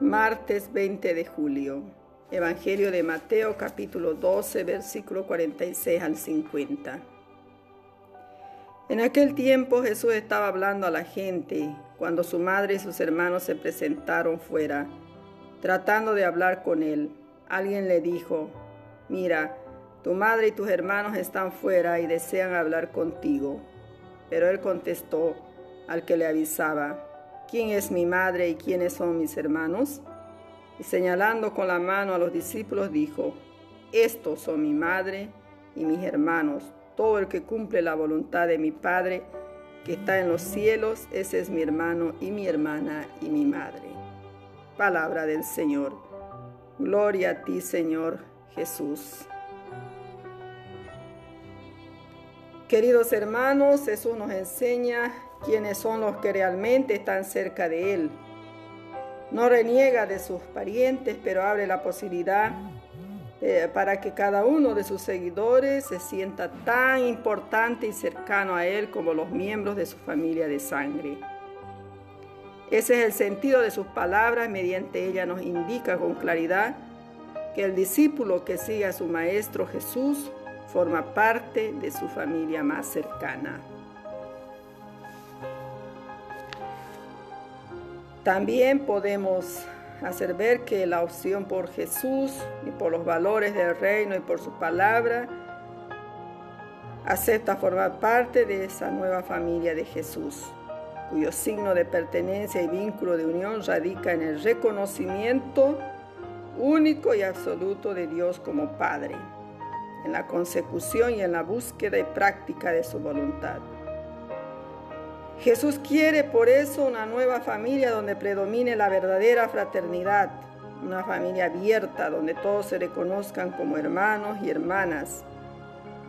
Martes 20 de julio. Evangelio de Mateo capítulo 12 versículo 46 al 50. En aquel tiempo Jesús estaba hablando a la gente cuando su madre y sus hermanos se presentaron fuera, tratando de hablar con él. Alguien le dijo, mira, tu madre y tus hermanos están fuera y desean hablar contigo. Pero él contestó al que le avisaba, ¿quién es mi madre y quiénes son mis hermanos? Y señalando con la mano a los discípulos dijo, estos son mi madre y mis hermanos. Todo el que cumple la voluntad de mi Padre que está en los cielos, ese es mi hermano y mi hermana y mi madre. Palabra del Señor. Gloria a ti, Señor Jesús. Queridos hermanos, Jesús nos enseña quiénes son los que realmente están cerca de Él. No reniega de sus parientes, pero abre la posibilidad eh, para que cada uno de sus seguidores se sienta tan importante y cercano a Él como los miembros de su familia de sangre. Ese es el sentido de sus palabras, mediante ella nos indica con claridad que el discípulo que sigue a su Maestro Jesús forma parte de su familia más cercana. También podemos hacer ver que la opción por Jesús y por los valores del reino y por su palabra acepta formar parte de esa nueva familia de Jesús, cuyo signo de pertenencia y vínculo de unión radica en el reconocimiento único y absoluto de Dios como Padre, en la consecución y en la búsqueda y práctica de su voluntad. Jesús quiere por eso una nueva familia donde predomine la verdadera fraternidad, una familia abierta donde todos se reconozcan como hermanos y hermanas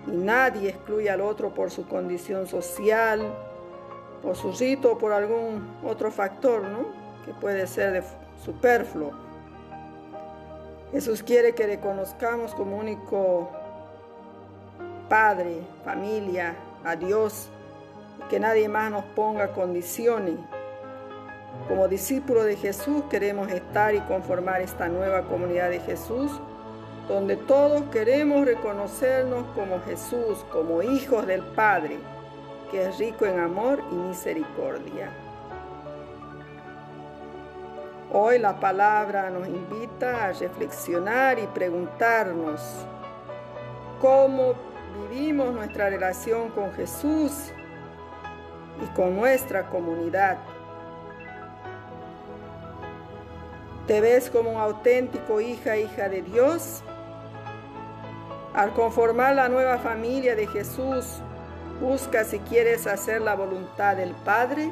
y nadie excluye al otro por su condición social, por su rito o por algún otro factor, ¿no? Que puede ser superfluo. Jesús quiere que reconozcamos como único Padre, familia, a Dios que nadie más nos ponga condiciones. Como discípulos de Jesús queremos estar y conformar esta nueva comunidad de Jesús, donde todos queremos reconocernos como Jesús, como hijos del Padre, que es rico en amor y misericordia. Hoy la palabra nos invita a reflexionar y preguntarnos cómo vivimos nuestra relación con Jesús y con nuestra comunidad. ¿Te ves como un auténtico hija, hija de Dios? Al conformar la nueva familia de Jesús, busca si quieres hacer la voluntad del Padre.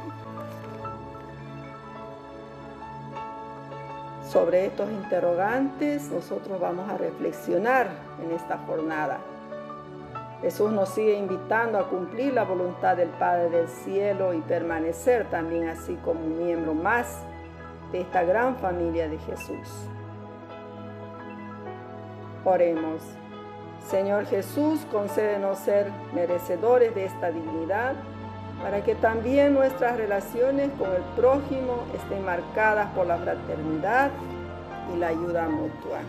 Sobre estos interrogantes nosotros vamos a reflexionar en esta jornada. Jesús nos sigue invitando a cumplir la voluntad del Padre del Cielo y permanecer también así como un miembro más de esta gran familia de Jesús. Oremos. Señor Jesús, concédenos ser merecedores de esta dignidad para que también nuestras relaciones con el prójimo estén marcadas por la fraternidad y la ayuda mutua.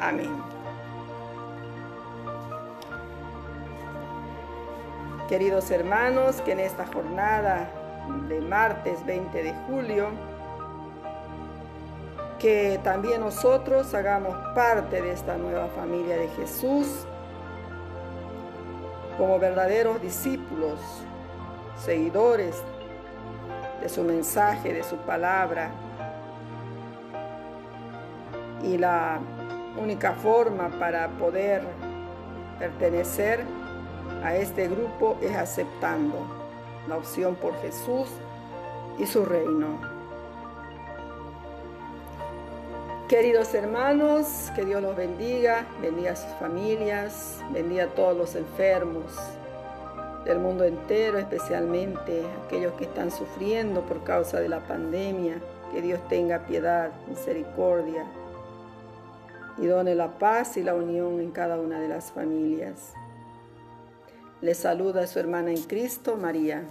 Amén. Queridos hermanos, que en esta jornada de martes 20 de julio, que también nosotros hagamos parte de esta nueva familia de Jesús como verdaderos discípulos, seguidores de su mensaje, de su palabra. Y la única forma para poder pertenecer a este grupo es aceptando la opción por Jesús y su reino. Queridos hermanos, que Dios los bendiga, bendiga a sus familias, bendiga a todos los enfermos del mundo entero, especialmente aquellos que están sufriendo por causa de la pandemia. Que Dios tenga piedad, misericordia y done la paz y la unión en cada una de las familias. Le saluda su hermana en Cristo, María.